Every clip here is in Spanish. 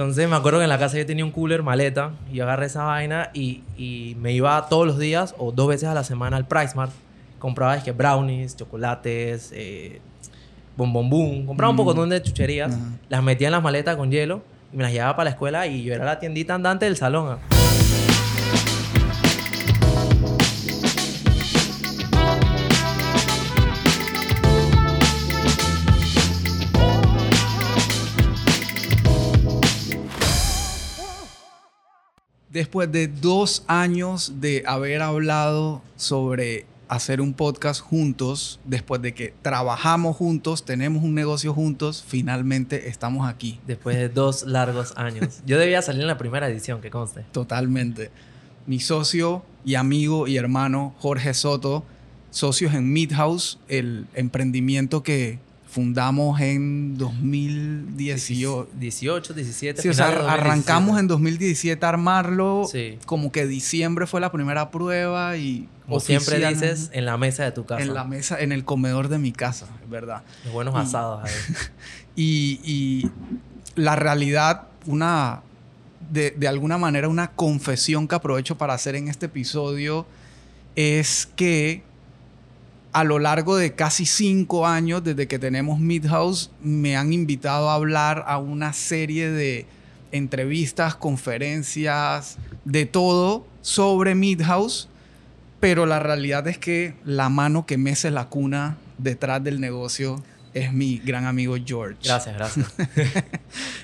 Entonces me acuerdo que en la casa yo tenía un cooler, maleta, y yo agarré esa vaina y, y me iba todos los días o dos veces a la semana al Price Mart. Compraba es que brownies, chocolates, eh, bombombum. Compraba un Mm. poco de chucherías, las metía en las maletas con hielo y me las llevaba para la escuela y yo era la tiendita andante del salón. ah. Después de dos años de haber hablado sobre hacer un podcast juntos, después de que trabajamos juntos, tenemos un negocio juntos, finalmente estamos aquí. Después de dos largos años. Yo debía salir en la primera edición, que conste. Totalmente. Mi socio y amigo y hermano Jorge Soto, socios en Midhouse, el emprendimiento que fundamos en 2018. 18, 17. Sí, o sea, arrancamos 2017. en 2017 a armarlo. Sí. Como que diciembre fue la primera prueba y. Como siempre dices, en la mesa de tu casa. En la mesa, en el comedor de mi casa, es verdad. Los buenos Y- asados ahí. Y, y la realidad, una. De, de alguna manera, una confesión que aprovecho para hacer en este episodio es que a lo largo de casi cinco años, desde que tenemos Midhouse, me han invitado a hablar a una serie de entrevistas, conferencias, de todo sobre Midhouse. Pero la realidad es que la mano que mece la cuna detrás del negocio es mi gran amigo George. Gracias, gracias.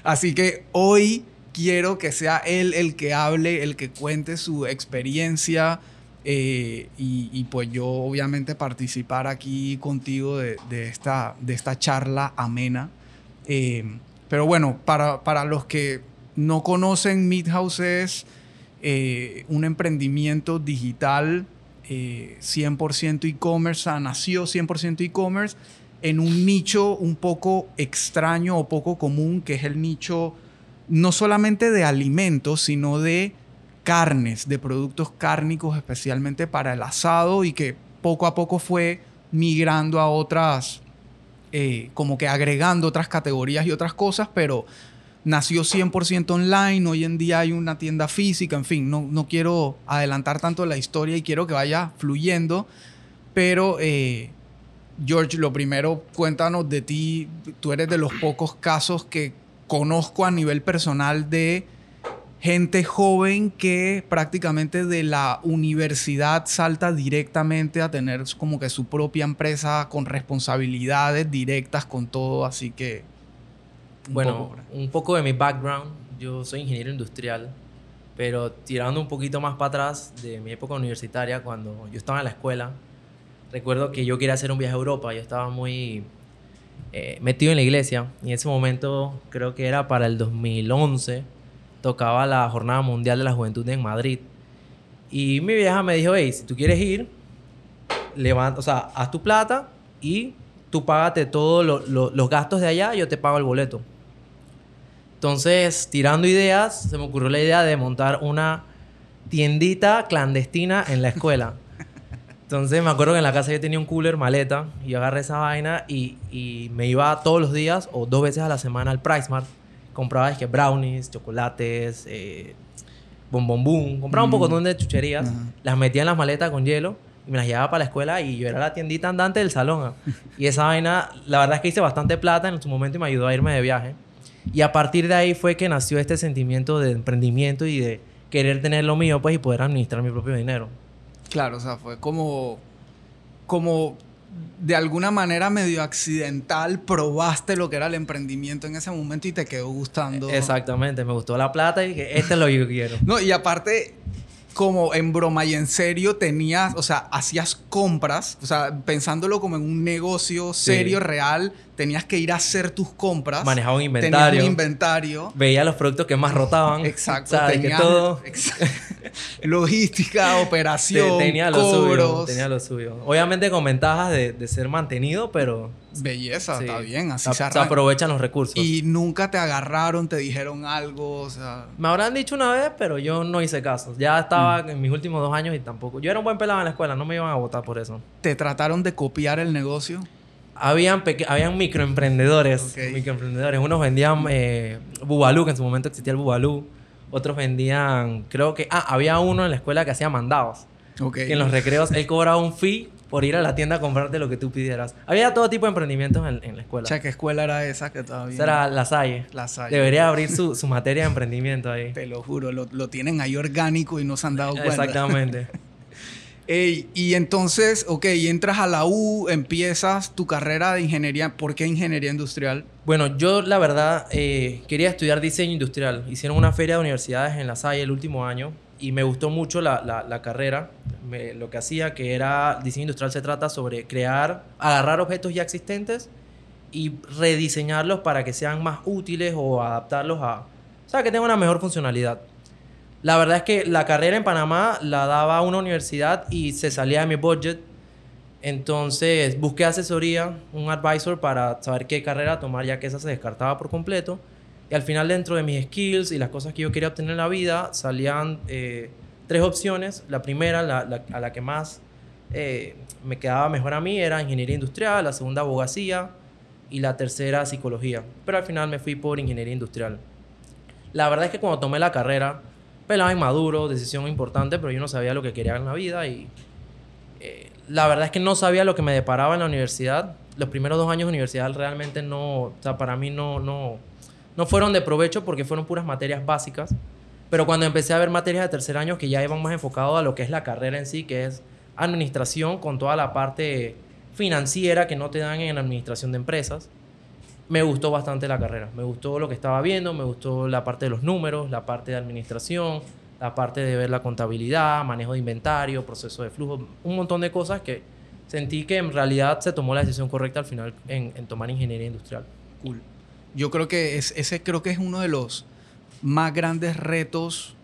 Así que hoy quiero que sea él el que hable, el que cuente su experiencia eh, y, pues yo obviamente participar aquí contigo de, esta, de esta charla amena. Eh, pero bueno, para, para los que no conocen, Midhouse es eh, un emprendimiento digital eh, 100% e-commerce, nació 100% e-commerce en un nicho un poco extraño o poco común, que es el nicho no solamente de alimentos, sino de carnes, de productos cárnicos, especialmente para el asado, y que poco a poco fue migrando a otras, eh, como que agregando otras categorías y otras cosas, pero nació 100% online, hoy en día hay una tienda física, en fin, no, no quiero adelantar tanto la historia y quiero que vaya fluyendo, pero eh, George, lo primero, cuéntanos de ti, tú eres de los pocos casos que conozco a nivel personal de gente joven que prácticamente de la universidad salta directamente a tener como que su propia empresa con responsabilidades directas con todo, así que... un bueno, poco un poco de mi background. Yo soy ingeniero industrial, pero tirando un poquito más para atrás de mi época universitaria, cuando yo estaba en la escuela, recuerdo que yo quería hacer un viaje a Europa. Yo estaba muy eh, metido en la iglesia y en ese momento, creo que era para el 2011, tocaba la Jornada Mundial de la Juventud en Madrid. Y mi vieja me dijo, hey, si tú quieres ir, levanta, o sea, haz tu plata y tú págate todos lo- lo- los gastos de allá, yo te pago el boleto. Entonces, tirando ideas, se me ocurrió la idea de montar una tiendita clandestina en la escuela. Entonces, me acuerdo que en la casa yo tenía un cooler, maleta, y yo agarré esa vaina y, y me iba todos los días o dos veces a la semana al Price Mart. Compraba es que brownies, chocolates, eh, bombombum. Compraba un Mm. poco de chucherías, Ajá. las metía en las maletas con hielo y me las llevaba para la escuela y yo era la tiendita andante del salón. ah. Y esa vaina, la verdad es que hice bastante plata en su momento y me ayudó a irme de viaje. Y a partir de ahí fue que nació este sentimiento de emprendimiento y de querer tener lo mío pues y poder administrar mi propio dinero. Claro, o sea, fue como, como de alguna manera medio accidental probaste lo que era el emprendimiento en ese momento y te quedó gustando. Exactamente, me gustó la plata y dije, este es lo que yo quiero. No, y aparte, como en broma y en serio, tenías, o sea, hacías compras, o sea, pensándolo como en un negocio serio, real, tenías que ir a hacer tus compras. Manejaba un Tenías inventario. un inventario. Veía los productos que más rotaban. Exacto. O sea, de que tenías- todo Exacto. Logística, te- operación, tenía lo suyo. Tenía lo suyo. Obviamente con ventajas de, de ser mantenido, pero Belleza, sí. está bien, así se, se se aprovechan los recursos. Y nunca te agarraron, te dijeron algo, o sea... Me habrán dicho una vez, pero yo no hice caso. Ya estaba en mis últimos dos años y tampoco. Yo era un buen pelado en la escuela, no me iban a votar por eso. ¿Te trataron de copiar el negocio? Habían, habían microemprendedores, microemprendedores. Unos vendían eh, Bubalú, que en su momento existía el Bubalú. Otros vendían, creo que... Ah, había uno en la escuela que hacía mandados. Que en los recreos él cobraba un fee por ir a la tienda a comprarte lo que tú pidieras. Había todo tipo de emprendimientos en, la escuela. O sea, ¿qué escuela era esa que todavía? Esa era La Salle. La Salle. Debería abrir su, su, materia de emprendimiento ahí. Te lo juro, lo, lo tienen ahí orgánico y no se han dado cuenta. Exactamente. y entonces, ok, entras a la U, empiezas tu carrera de ingeniería. ¿Por qué ingeniería industrial? Bueno, yo la verdad eh, quería estudiar diseño industrial. Hicieron una feria de universidades en La Salle el último año y me gustó mucho la, la, carrera. lo que hacía que era diseño industrial se trata sobre crear, agarrar objetos ya existentes y rediseñarlos para que sean más útiles o adaptarlos a, o sea, que tengan una mejor funcionalidad. La verdad es que la carrera en Panamá la daba una universidad y se salía de mi budget. Entonces busqué asesoría, un advisor para saber qué carrera tomar ya que esa se descartaba por completo. Y al final dentro de mis skills y las cosas que yo quería obtener en la vida salían eh, tres opciones. La primera, a la que más eh, me quedaba mejor a mí, era ingeniería industrial, la segunda abogacía y la tercera psicología. Pero al final me fui por ingeniería industrial. La verdad es que cuando tomé la carrera, pelado inmaduro, decisión importante, pero yo no sabía lo que quería en la vida y eh, la verdad es que no sabía lo que me deparaba en la universidad. Los primeros dos años de universidad realmente no, o sea, para mí no, no, no fueron de provecho porque fueron puras materias básicas. Pero cuando empecé a ver materias de tercer año que ya iban más enfocados a lo que es la carrera en sí, que es administración con toda la parte financiera que no te dan en administración de empresas, me gustó bastante la carrera. Me gustó lo que estaba viendo, me gustó la parte de los números, la parte de administración, la parte de ver la contabilidad, manejo de inventario, proceso de flujo, un montón de cosas que sentí que en realidad se tomó la decisión correcta al final en, tomar ingeniería industrial. Cool. Yo creo que es, ese creo que es uno de los más grandes retos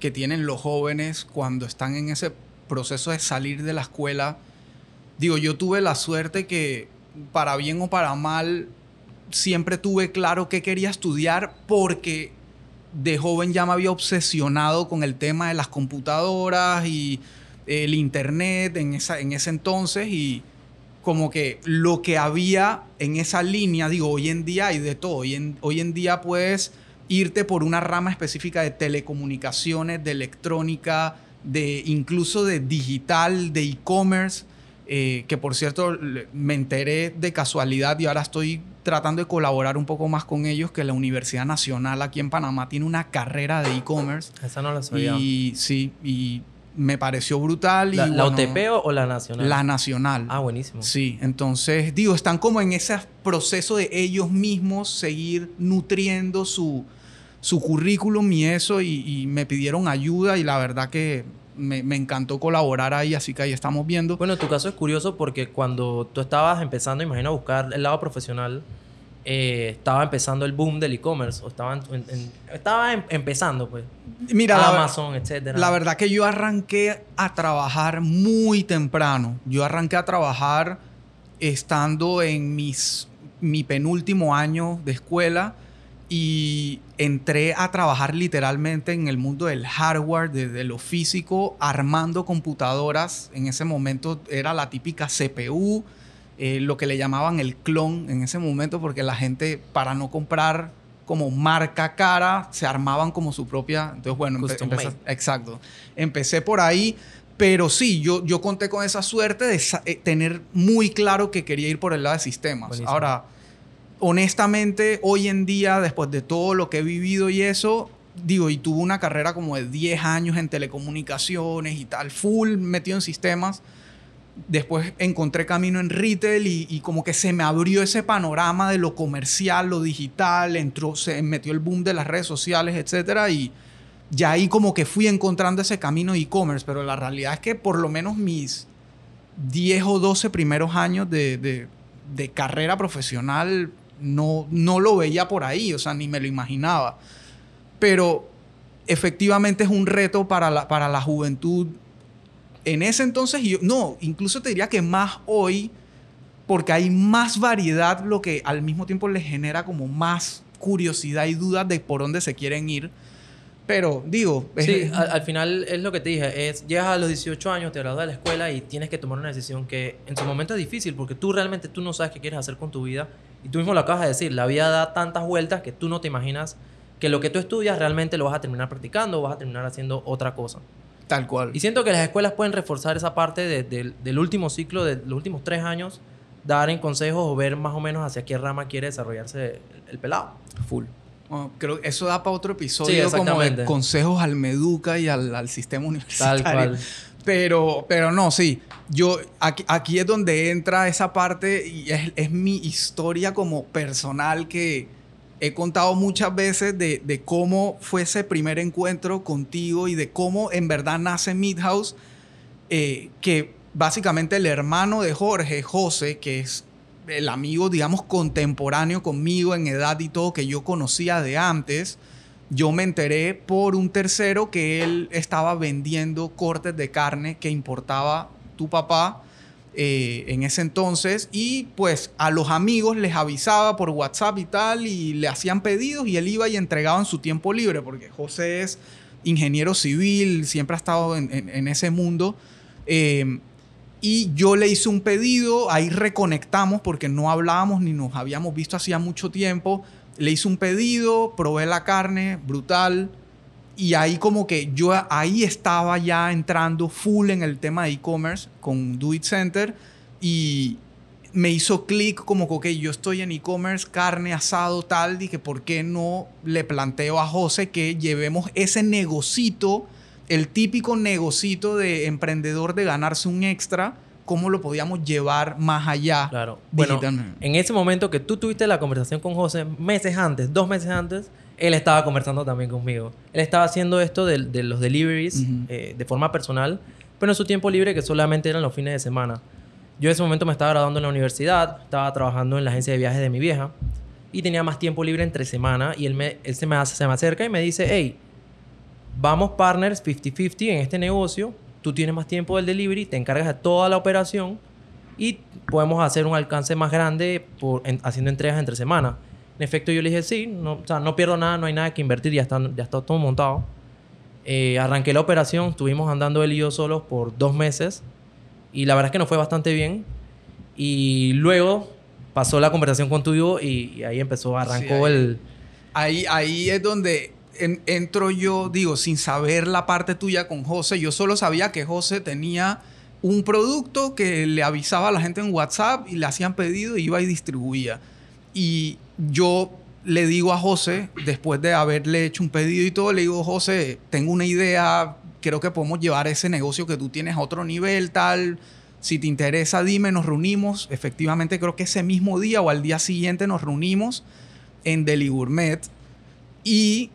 que tienen los jóvenes cuando están en ese proceso de salir de la escuela. Digo, yo tuve la suerte que para bien o para mal, siempre tuve claro qué quería estudiar porque de joven ya me había obsesionado con el tema de las computadoras y el internet en, esa, en ese entonces y como que lo que había en esa línea, digo, hoy en día hay de todo, hoy en, hoy en día puedes irte por una rama específica de telecomunicaciones, de electrónica, de incluso de digital, de e-commerce eh, que por cierto me enteré de casualidad y ahora estoy tratando de colaborar un poco más con ellos, que la Universidad Nacional aquí en Panamá tiene una carrera de e-commerce. Esa no la sabía. Y sí, y me pareció brutal. Y, ¿La, ¿La, UTP o la nacional? La nacional. Ah, buenísimo. Sí, entonces, digo, están como en ese proceso de ellos mismos seguir nutriendo su, su currículum y eso, y me pidieron ayuda y la verdad que me, encantó colaborar ahí, así que ahí estamos viendo. Bueno, tu caso es curioso porque cuando tú estabas empezando, imagino, a buscar el lado profesional, eh, estaba empezando el boom del e-commerce, o estaba, estaba em, empezando, pues. Mira, Amazon, etcétera. La verdad que yo arranqué a trabajar muy temprano. Yo arranqué a trabajar estando en mis, mi penúltimo año de escuela y entré a trabajar literalmente en el mundo del hardware, de, lo físico, armando computadoras. En ese momento era la típica CPU, eh, lo que le llamaban el clon en ese momento, porque la gente para no comprar como marca cara, se armaban como su propia. Entonces, bueno, empecé, exacto. Empecé por ahí, pero sí, yo, yo conté con esa suerte de eh, tener muy claro que quería ir por el lado de sistemas. Ahora honestamente, hoy en día, después de todo lo que he vivido y eso, digo, y tuve una carrera como de 10 años en telecomunicaciones y tal, full metido en sistemas. Después encontré camino en retail y, como que se me abrió ese panorama de lo comercial, lo digital, entró, se metió el boom de las redes sociales, etcétera, y ya ahí como que fui encontrando ese camino de e-commerce, pero la realidad es que por lo menos mis 10 o 12 primeros años de, de carrera profesional no, no lo veía por ahí, o sea, ni me lo imaginaba. Pero efectivamente es un reto para la, para la juventud. En ese entonces, yo, no, incluso te diría que más hoy, porque hay más variedad, lo que al mismo tiempo les genera como más curiosidad y dudas de por dónde se quieren ir. Pero digo, es- Sí, al, al final es lo que te dije, es llegas a los 18 años, te gradúas de la escuela y tienes que tomar una decisión que en su momento es difícil porque tú realmente tú no sabes qué quieres hacer con tu vida y tú mismo lo acabas de decir, la vida da tantas vueltas que tú no te imaginas que lo que tú estudias realmente lo vas a terminar practicando o vas a terminar haciendo otra cosa. tal cual. Y siento que las escuelas pueden reforzar esa parte de- del- del último ciclo, de los últimos tres años, dar en consejos o ver más o menos hacia qué rama quiere desarrollarse el, el pelado. Full. Oh, creo que eso da para otro episodio Sí, como de consejos al Meduca y al, al sistema universitario. Tal cual. Pero, pero no, sí. Yo, aquí, aquí es donde entra esa parte y es, mi historia como personal que he contado muchas veces de, de cómo fue ese primer encuentro contigo y de cómo en verdad nace Midhouse. eh, que básicamente el hermano de Jorge, José, que es el amigo, digamos, contemporáneo conmigo en edad y todo, que yo conocía de antes, yo me enteré por un tercero que él estaba vendiendo cortes de carne que importaba tu papá eh, en ese entonces y pues a los amigos les avisaba por WhatsApp y tal y le hacían pedidos y él iba y entregaba en su tiempo libre porque José es ingeniero civil, siempre ha estado en, ese mundo. Eh, y yo le hice un pedido, ahí reconectamos porque no hablábamos ni nos habíamos visto hacía mucho tiempo. Le hice un pedido, probé la carne, brutal. Y ahí como que yo ahí estaba ya entrando full en el tema de e-commerce con Do It Center y me hizo clic como que, ok, yo estoy en e-commerce, carne, asado, tal, y que por qué no le planteo a José que llevemos ese negocito, el típico negocito de emprendedor de ganarse un extra, cómo lo podíamos llevar más allá. Claro. Bueno, en ese momento que tú tuviste la conversación con José, meses antes, dos meses antes, él estaba conversando también conmigo. Él estaba haciendo esto de, de los deliveries Ujú. eh, de forma personal, pero en su tiempo libre que solamente eran los fines de semana. Yo en ese momento me estaba graduando en la universidad, estaba trabajando en la agencia de viajes de mi vieja y tenía más tiempo libre entre semana y él, me, él se, me hace- se me acerca y me dice, hey, vamos partners 50-50 en este negocio, tú tienes más tiempo del delivery, te encargas de toda la operación y podemos hacer un alcance más grande por, en- haciendo entregas entre semana. En efecto, yo le dije, sí, no, o sea, no pierdo nada, no hay nada que invertir, ya está, ya está todo montado. Eh, arranqué la operación, estuvimos andando él y yo solos por dos meses y la verdad es que nos fue bastante bien. Y luego pasó la conversación contigo y, y ahí empezó, arrancó ahí. el... Ahí, ahí es donde en- entro yo, digo, sin saber la parte tuya con José. Yo solo sabía que José tenía un producto que le avisaba a la gente en WhatsApp y le hacían pedido y iba y distribuía. Y yo le digo a José, después de haberle hecho un pedido y todo, le digo, José, tengo una idea, creo que podemos llevar ese negocio que tú tienes a otro nivel, tal. Si te interesa, dime, nos reunimos. Efectivamente, creo que ese mismo día o al día siguiente nos reunimos en Deli Gourmet y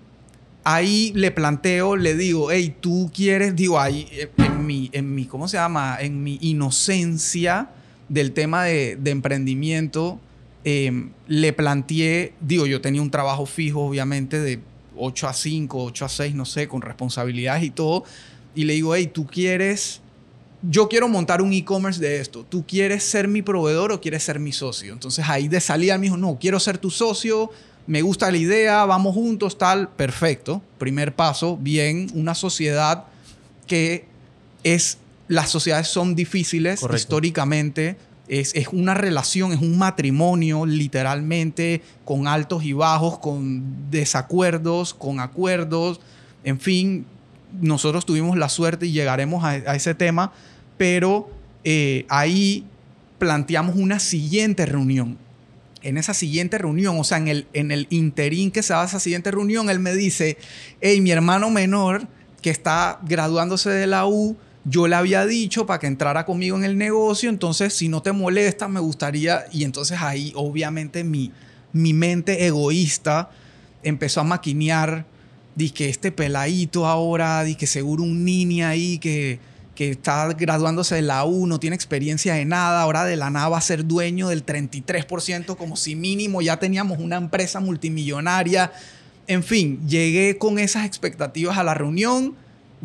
ahí le planteo, le digo, hey, tú quieres, digo, ahí eh, en mi, en mi, ¿cómo se llama? En mi inocencia del tema de, emprendimiento, eh, le planteé, digo, yo tenía un trabajo fijo, obviamente, de 8 a 5, 8 a 6, no sé, con responsabilidades y todo, y le digo, hey, tú quieres yo quiero montar un e-commerce de esto. ¿Tú quieres ser mi proveedor o quieres ser mi socio? Entonces ahí de salida me dijo, no, quiero ser tu socio, me gusta la idea, vamos juntos, tal, perfecto. Primer paso, bien, una sociedad que es, las sociedades son difíciles Correcto. históricamente. Es, es una relación, es un matrimonio literalmente con altos y bajos, con desacuerdos, con acuerdos, en fin, nosotros tuvimos la suerte y llegaremos a, a ese tema, pero eh, ahí planteamos una siguiente reunión. En esa siguiente reunión, o sea, en el, en el interín que se da esa siguiente reunión, él me dice, hey, mi hermano menor que está graduándose de la U, yo le había dicho para que entrara conmigo en el negocio, entonces si no te molesta, me gustaría, y entonces ahí obviamente mi, mi mente egoísta empezó a maquinear, que este peladito ahora, que seguro un niño ahí que, que está graduándose de la U, no tiene experiencia de nada, ahora de la nada va a ser dueño del 33%, como si mínimo ya teníamos una empresa multimillonaria. En fin, llegué con esas expectativas a la reunión.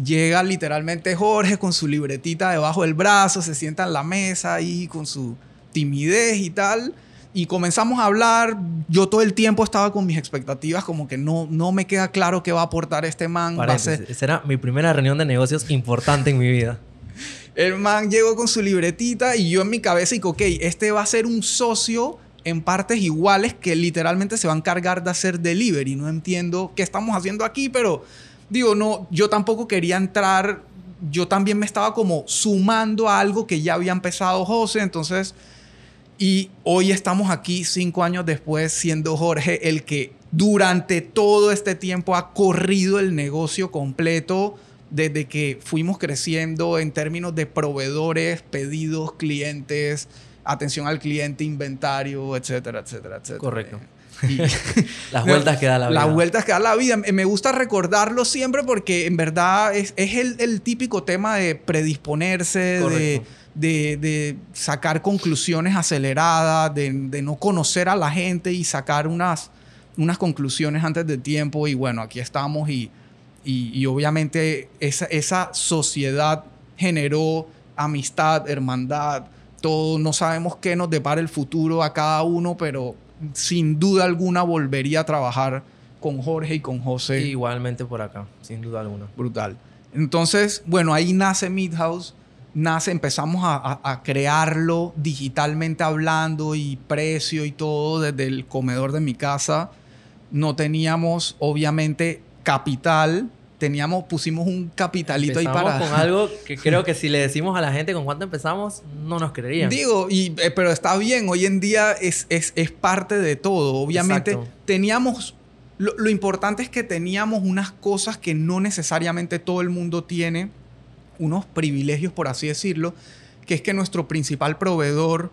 Llega literalmente Jorge con su libretita debajo del brazo, se sienta en la mesa ahí con su timidez y tal. Y comenzamos a hablar, yo todo el tiempo estaba con mis expectativas, como que no, no me queda claro qué va a aportar este man. Va a ser... Esa era mi primera reunión de negocios importante en mi vida. El man llegó con su libretita y yo en mi cabeza y ok, este va a ser un socio en partes iguales que literalmente se va a encargar de hacer delivery. No entiendo qué estamos haciendo aquí, pero digo, no, yo tampoco quería entrar, yo también me estaba como sumando a algo que ya había empezado José, entonces y hoy estamos aquí cinco años después siendo Jorge el que durante todo este tiempo ha corrido el negocio completo desde que fuimos creciendo en términos de proveedores, pedidos, clientes, atención al cliente, inventario, etcétera, etcétera, etcétera. Correcto. las vueltas que da la vida. Las vueltas que da la vida. Me gusta recordarlo siempre porque en verdad es, el, típico tema de predisponerse, de de, sacar conclusiones aceleradas, de, no conocer a la gente y sacar unas, unas conclusiones antes de tiempo. Y bueno, aquí estamos y, y, obviamente esa, esa sociedad generó amistad, hermandad, todo. No sabemos qué nos depara el futuro a cada uno, pero sin duda alguna volvería a trabajar con Jorge y con José. Igualmente por acá, sin duda alguna. Brutal. Entonces, bueno, ahí nace Midhouse nace, empezamos a, crearlo digitalmente hablando y precio y todo desde el comedor de mi casa. No teníamos, obviamente, capital. Teníamos, pusimos un capitalito ahí para. con algo que creo que si le decimos a la gente con cuánto empezamos, no nos creerían. Digo, y, eh, pero está bien, hoy en día es, es, es parte de todo. Obviamente, teníamos. Lo, lo importante es que teníamos unas cosas que no necesariamente todo el mundo tiene unos privilegios, por así decirlo, que es que nuestro principal proveedor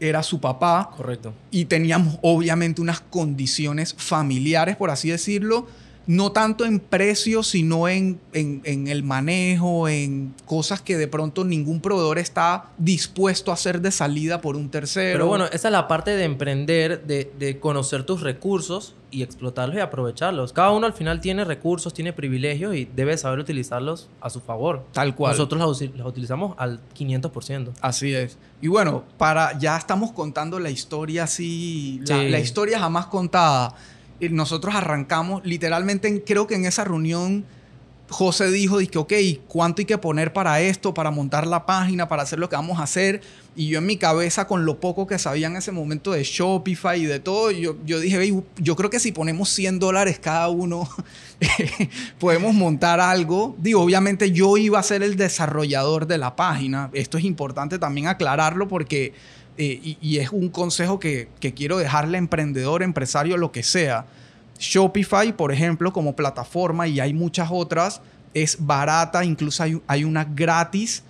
era su papá. Correcto. Y teníamos obviamente unas condiciones familiares, por así decirlo, no tanto en precios, sino en, en, el manejo, en cosas que de pronto ningún proveedor está dispuesto a hacer de salida por un tercero. Pero bueno, esa es la parte de emprender, de, de conocer tus recursos y explotarlos y aprovecharlos. Cada uno al final tiene recursos, tiene privilegios y debe saber utilizarlos a su favor. Tal cual. Nosotros los, utilizamos al 500%. Así es. Y bueno, para ya estamos contando la historia así, la historia jamás contada nosotros arrancamos, literalmente creo que en esa reunión José dijo, que ok, ¿cuánto hay que poner para esto, para montar la página, para hacer lo que vamos a hacer? Y yo en mi cabeza, con lo poco que sabía en ese momento de Shopify y de todo, yo, yo dije, yo creo que si ponemos 100 dólares cada uno, podemos montar algo. Digo, obviamente yo iba a ser el desarrollador de la página. Esto es importante también aclararlo porque eh, y, es un consejo que, quiero dejarle a emprendedor, empresario, lo que sea. Shopify, por ejemplo, como plataforma, y hay muchas otras, es barata, incluso hay, hay una gratis,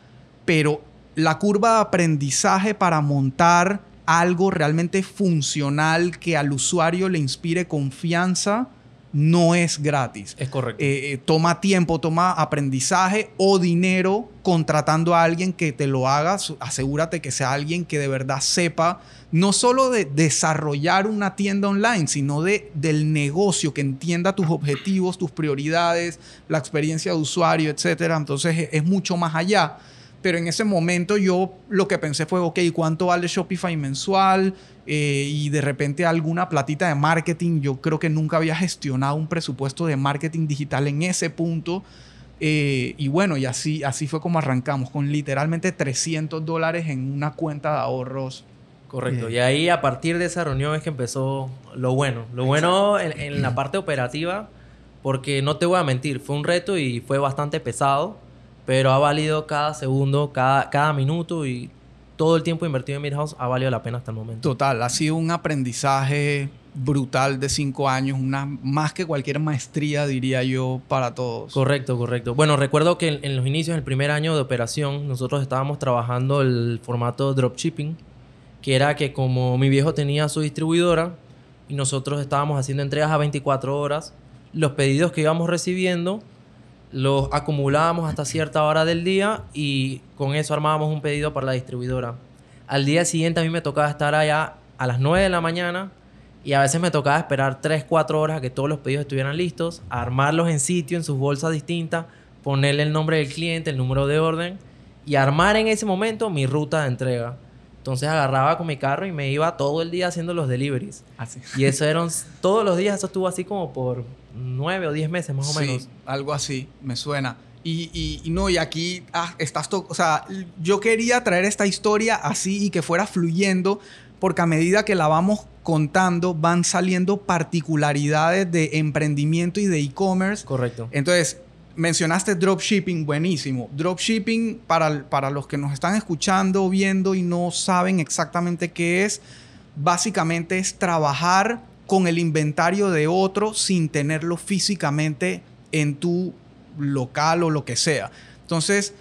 pero la curva de aprendizaje para montar algo realmente funcional que al usuario le inspire confianza, no es gratis. Es correcto. Eh, eh, toma tiempo, toma aprendizaje o dinero contratando a alguien que te lo haga. Asegúrate que sea alguien que de verdad sepa no solo de desarrollar una tienda online, sino de, del negocio, que entienda tus objetivos, tus prioridades, la experiencia de usuario, etc. Entonces es mucho más allá. Pero en ese momento yo lo que pensé fue, ok, ¿cuánto vale Shopify mensual? Eh, y de repente alguna platita de marketing. Yo creo que nunca había gestionado un presupuesto de marketing digital en ese punto. Eh, y bueno, y así, así fue como arrancamos, con literalmente 300 dólares en una cuenta de ahorros. Correcto. Y ahí a partir de esa reunión es que empezó lo bueno. Lo bueno en, en la parte operativa, porque no te voy a mentir, fue un reto y fue bastante pesado pero ha valido cada segundo, cada, cada minuto y todo el tiempo invertido en Midhouse ha valido la pena hasta el momento. Total, ha sido un aprendizaje brutal de cinco años, una más que cualquier maestría, diría yo, para todos. Correcto, correcto. Bueno, recuerdo que en, los inicios, el primer año de operación, nosotros estábamos trabajando el formato dropshipping, que era que como mi viejo tenía su distribuidora y nosotros estábamos haciendo entregas a 24 horas, los pedidos que íbamos recibiendo los acumulábamos hasta cierta hora del día y con eso armábamos un pedido para la distribuidora. Al día siguiente a mí me tocaba estar allá a las 9 de la mañana y a veces me tocaba esperar 3, 4 horas a que todos los pedidos estuvieran listos, armarlos en sitio, en sus bolsas distintas, ponerle el nombre del cliente, el número de orden y armar en ese momento mi ruta de entrega. Entonces agarraba con mi carro y me iba todo el día haciendo los deliveries. Así. Y eso eran todos los días, eso estuvo así como por nueve o diez meses más o Sí, menos. algo así, me suena. Y, y- y no, y aquí ah, estás, o sea, yo quería traer esta historia así y que fuera fluyendo, porque a medida que la vamos contando van saliendo particularidades de emprendimiento y de e-commerce. Correcto. Entonces, mencionaste dropshipping, buenísimo. Dropshipping, para, para los que nos están escuchando, viendo y no saben exactamente qué es, básicamente es trabajar con el inventario de otro sin tenerlo físicamente en tu local o lo que sea. Entonces,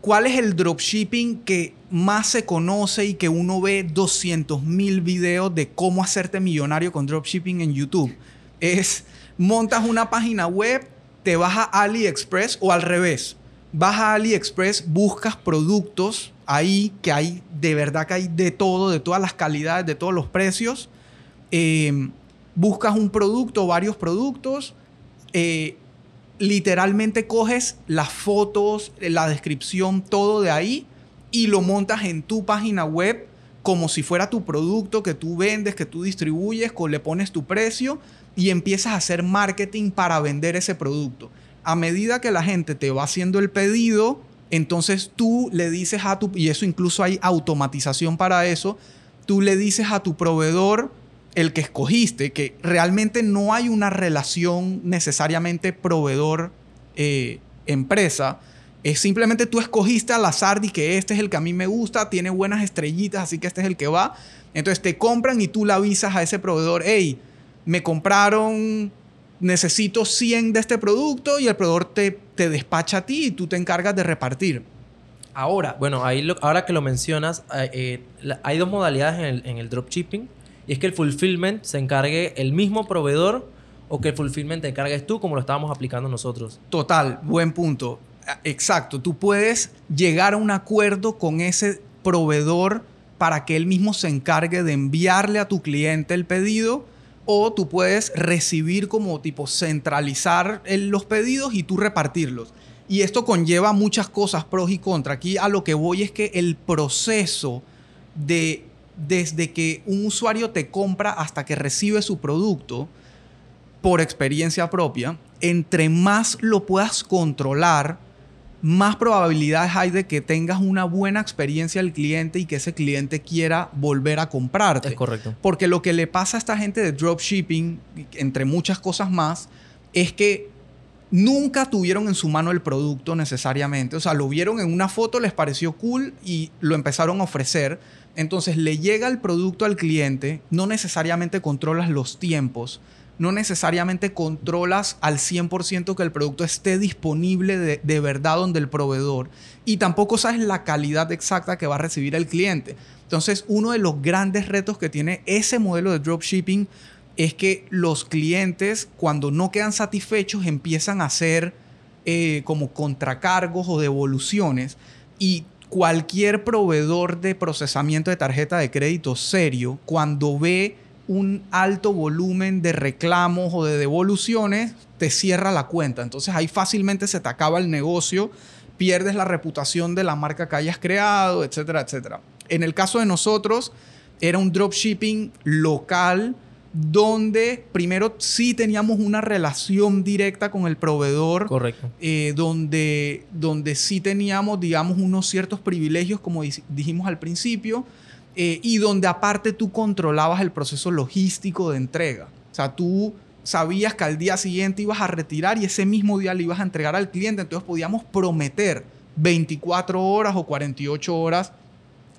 ¿cuál es el dropshipping que más se conoce y que uno ve 200 mil videos de cómo hacerte millonario con dropshipping en YouTube? Es, montas una página web, te vas a AliExpress o al revés. Vas a AliExpress, buscas productos ahí, que hay, de verdad que hay de todo, de todas las calidades, de todos los precios. Eh, buscas un producto, varios productos, eh, literalmente coges las fotos, la descripción, todo de ahí y lo montas en tu página web como si fuera tu producto que tú vendes, que tú distribuyes, le pones tu precio y empiezas a hacer marketing para vender ese producto. A medida que la gente te va haciendo el pedido, entonces tú le dices a tu, y eso incluso hay automatización para eso, tú le dices a tu proveedor, el que escogiste, que realmente no hay una relación necesariamente proveedor-empresa. es simplemente tú escogiste al azar y que este es el que a mí me gusta, tiene buenas estrellitas, así que este es el que va. Entonces te compran y tú le avisas a ese proveedor, hey, me compraron, necesito 100 de este producto y el proveedor te, te despacha a ti y tú te encargas de repartir. Ahora, Bueno, ahí lo- ahora que lo mencionas, eh, eh, la- hay dos modalidades en el, en el dropshipping. Y es que el fulfillment se encargue el mismo proveedor o que el fulfillment te encargues tú como lo estábamos aplicando nosotros. Total, buen punto. Ah, Exacto, tú puedes llegar a un acuerdo con ese proveedor para que él mismo se encargue de enviarle a tu cliente el pedido o tú puedes recibir como tipo centralizar los pedidos y tú repartirlos. Y esto conlleva muchas cosas, pros y contras. Aquí a lo que voy es que el proceso de desde que un usuario te compra hasta que recibe su producto, por experiencia propia, entre más lo puedas controlar, más probabilidades hay de que tengas una buena experiencia al cliente y que ese cliente quiera volver a comprarte. Es correcto. Porque lo que le pasa a esta gente de dropshipping, entre muchas cosas más, es que nunca tuvieron en su mano el producto necesariamente. O sea, lo vieron en una foto, les pareció cool y lo empezaron a ofrecer. Entonces le llega el producto al cliente, no necesariamente controlas los tiempos, no necesariamente controlas al 100% que el producto esté disponible de, verdad donde el proveedor y tampoco sabes la calidad exacta que va a recibir el cliente. Entonces, uno de los grandes retos que tiene ese modelo de dropshipping es que los clientes, cuando no quedan satisfechos, empiezan a hacer eh, como contracargos o devoluciones y cualquier proveedor de procesamiento de tarjeta de crédito serio, cuando ve un alto volumen de reclamos o de devoluciones, te cierra la cuenta. Entonces ahí fácilmente se te acaba el negocio, pierdes la reputación de la marca que hayas creado, etcétera, etcétera. En el caso de nosotros, era un dropshipping local donde primero sí teníamos una relación directa con el proveedor Correcto. eh, donde, donde sí teníamos, digamos, unos ciertos privilegios, como dijimos al principio, eh, y donde aparte tú controlabas el proceso logístico de entrega. O sea, tú sabías que al día siguiente ibas a retirar y ese mismo día le ibas a entregar al cliente, entonces podíamos prometer 24 horas o 48 horas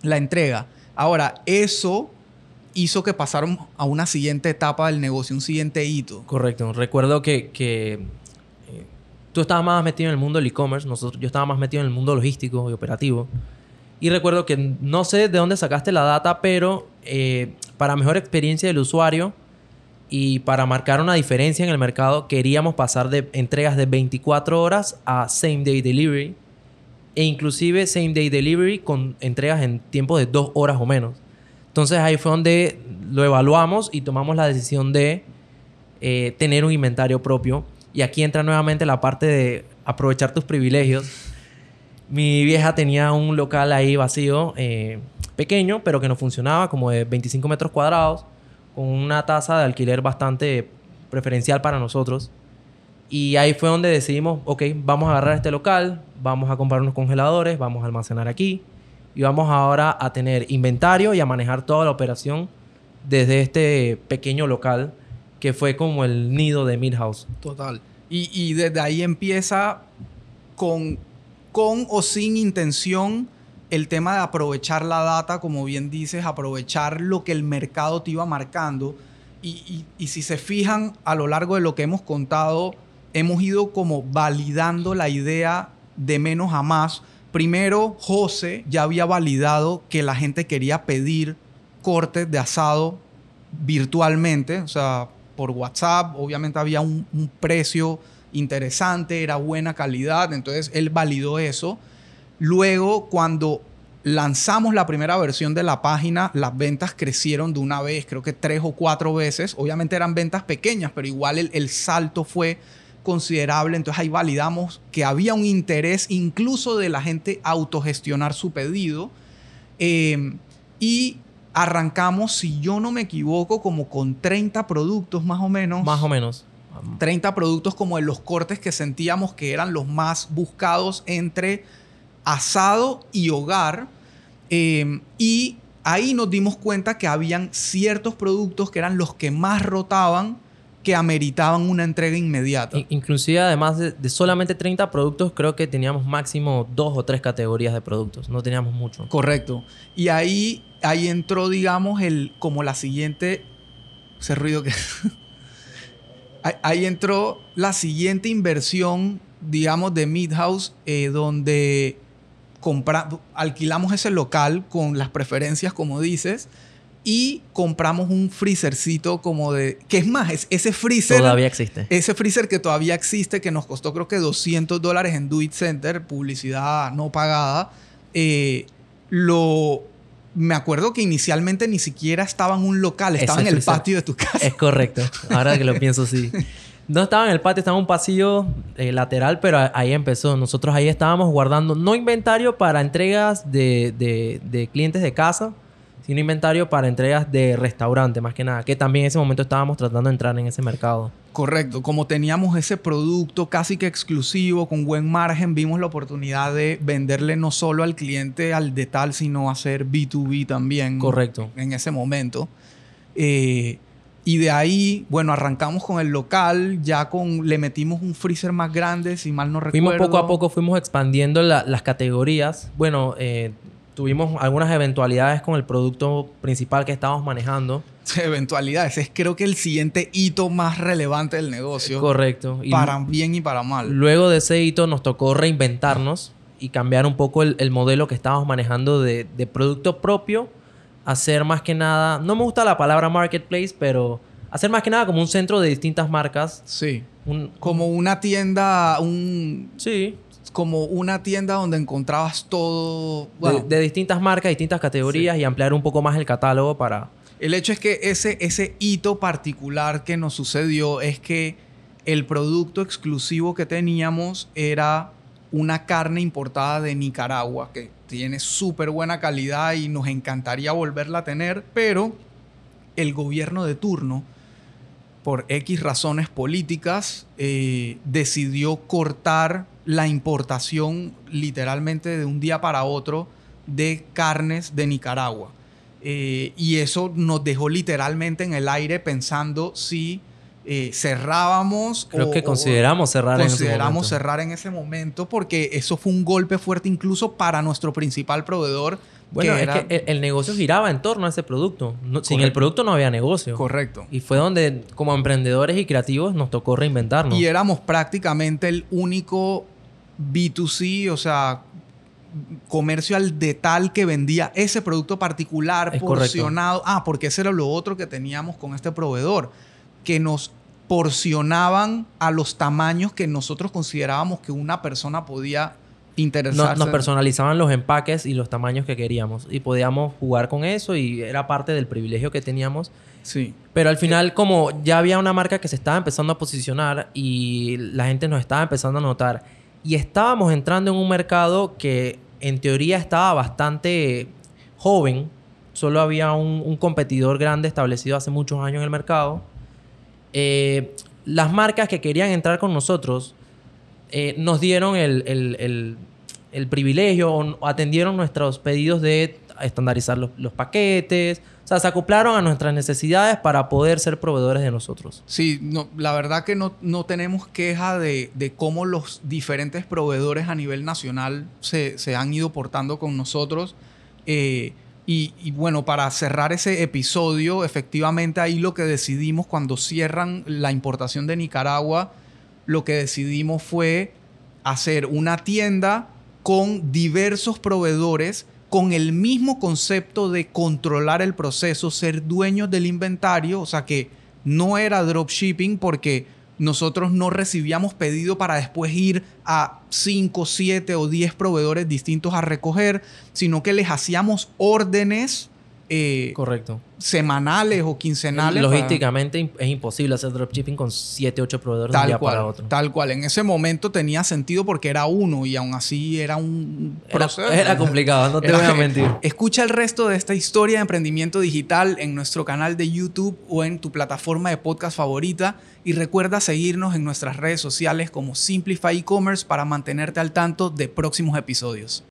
la entrega. Ahora, eso hizo que pasaron a una siguiente etapa del negocio, un siguiente hito. Correcto. Recuerdo que, que, eh, tú estabas más metido en el mundo del e-commerce, yo estaba más metido en el mundo logístico y operativo. Y recuerdo que no sé de dónde sacaste la data, pero eh, para mejor experiencia del usuario y para marcar una diferencia en el mercado, queríamos pasar de entregas de 24 horas a same day delivery e inclusive same day delivery con entregas en tiempo de dos horas o menos. Entonces ahí fue donde lo evaluamos y tomamos la decisión de eh, tener un inventario propio. Y aquí entra nuevamente la parte de aprovechar tus privilegios. Mi vieja tenía un local ahí vacío, eh, pequeño, pero que no funcionaba, como de 25 metros cuadrados, con una tasa de alquiler bastante preferencial para nosotros. Y ahí fue donde decidimos, ok, vamos a agarrar este local, vamos a comprar unos congeladores, vamos a almacenar aquí y vamos ahora a tener inventario y a manejar toda la operación desde este pequeño local que fue como el nido de Midhouse. Total. Y, y desde ahí empieza con, con o sin intención el tema de aprovechar la data, como bien dices, aprovechar lo que el mercado te iba marcando. Y, si se fijan a lo largo de lo que hemos contado, hemos ido como validando la idea de menos a más. Primero, José ya había validado que la gente quería pedir cortes de asado virtualmente, o sea, por WhatsApp, obviamente había un precio interesante, era buena calidad, entonces él validó eso. Luego, cuando lanzamos la primera versión de la página, las ventas crecieron de una vez, creo que tres o cuatro veces. Obviamente eran ventas pequeñas, pero igual el, el salto fue considerable. Entonces ahí validamos que había un interés incluso de la gente autogestionar su pedido. Eh, y arrancamos, si yo no me equivoco, como con 30 productos más o menos. Más o menos. 30 productos como de los cortes que sentíamos que eran los más buscados entre asado y hogar. Eh, y ahí nos dimos cuenta que habían ciertos productos que eran los que más rotaban que ameritaban una entrega inmediata. In- Inclusive además de, de solamente 30 productos, creo que teníamos máximo dos o tres categorías de productos. No teníamos mucho. Correcto. Y ahí, ahí entró, digamos, el, como la siguiente. Ese ruido que. ahí, ahí entró la siguiente inversión, digamos, de Midhouse, eh, donde compra, alquilamos ese local con las preferencias, como dices, y compramos un freezercito como de. que es más, es ese freezer. Todavía existe. Ese freezer que todavía existe, que nos costó creo que 200 dólares en Do It Center, publicidad no pagada, eh, lo... Me acuerdo que inicialmente ni siquiera estaba en un local, estaba en el patio de tu casa. Es correcto. Ahora que lo pienso, sí. No estaba en el patio, estaba en un pasillo eh, lateral, pero ahí empezó. Nosotros ahí estábamos guardando, no inventario para entregas de, de- de clientes de casa, sino inventario para entregas de restaurante, más que nada. Que también en ese momento estábamos tratando de entrar en ese mercado. Correcto, como teníamos ese producto casi que exclusivo, con buen margen, vimos la oportunidad de venderle no solo al cliente al de tal, sino hacer B2B también. Correcto. en ese momento. Eh, y de ahí, bueno, arrancamos con el local, ya con le metimos un freezer más grande, si mal no recuerdo. Fuimos poco a poco, fuimos expandiendo la- las categorías. Bueno, eh, tuvimos algunas eventualidades con el producto principal que estábamos manejando. Eventualidades. Es creo que el siguiente hito más relevante del negocio. Correcto. Y Para bien y para mal. Luego de ese hito nos tocó reinventarnos y cambiar un poco el, el modelo que estábamos manejando de, de producto propio, hacer más que nada, no me gusta la palabra marketplace, pero hacer más que nada como un centro de distintas marcas. Sí. Un, Como una tienda, un, sí, como una tienda donde encontrabas todo. de- Bueno, de, distintas marcas, distintas categorías y ampliar un poco más el catálogo para... El hecho es que ese, ese hito particular que nos sucedió es que el producto exclusivo que teníamos era una carne importada de Nicaragua que tiene súper buena calidad y nos encantaría volverla a tener, pero el gobierno de turno, por X razones políticas, eh, decidió cortar la importación literalmente de un día para otro de carnes de Nicaragua. Eh, y eso nos dejó literalmente en el aire pensando si eh, cerrábamos Creo o- que consideramos cerrar en ese consideramos momento. cerrar en ese momento porque eso fue un golpe fuerte incluso para nuestro principal proveedor. Bueno, que es era- que el, el negocio giraba en torno a ese producto. No- sin el producto no había negocio. Correcto. Y fue donde, como emprendedores y creativos, nos tocó reinventarnos. Y éramos prácticamente el único B2C, o sea, comercio al detal que vendía ese producto particular Es correcto. porcionado. Ah, porque ese era lo otro que teníamos con este proveedor, que nos porcionaban a los tamaños que nosotros considerábamos que una persona podía interesarse. Nos, nos personalizaban los empaques y los tamaños que queríamos. Y podíamos jugar con eso y era parte del privilegio que teníamos. Sí. Pero al final, como ya había una marca que se estaba empezando a posicionar y la gente nos estaba empezando a notar y estábamos entrando en un mercado que en teoría estaba bastante joven. Solo había un, competidor grande establecido hace muchos años en el mercado. Eh, las marcas que querían entrar con nosotros eh, nos dieron el, privilegio o atendieron nuestros pedidos de estandarizar los, los paquetes, o sea, se acoplaron a nuestras necesidades para poder ser proveedores de nosotros. Sí, no, la verdad que no, no tenemos queja de, cómo los diferentes proveedores a nivel nacional se, han ido portando con nosotros. Eh, y, y, bueno, para cerrar ese episodio, efectivamente ahí lo que decidimos cuando cierran la importación de Nicaragua, lo que decidimos fue hacer una tienda con diversos proveedores con el mismo concepto de controlar el proceso, ser dueños del inventario, o sea que no era dropshipping porque nosotros no recibíamos pedido para después ir a 5, 7 o 10 proveedores distintos a recoger, sino que les hacíamos órdenes eh, Correcto. semanales o quincenales. Logísticamente es imposible hacer dropshipping con 7, 8 proveedores tal de un día cual, para otro. Tal cual. En ese momento tenía sentido porque era uno y aún así era un proceso. Era, complicado, no te voy a mentir. Escucha el resto de esta historia de emprendimiento digital en nuestro canal de YouTube o en tu plataforma de podcast favorita. Y recuerda seguirnos en nuestras redes sociales como Simplify E-Commerce para mantenerte al tanto de próximos episodios.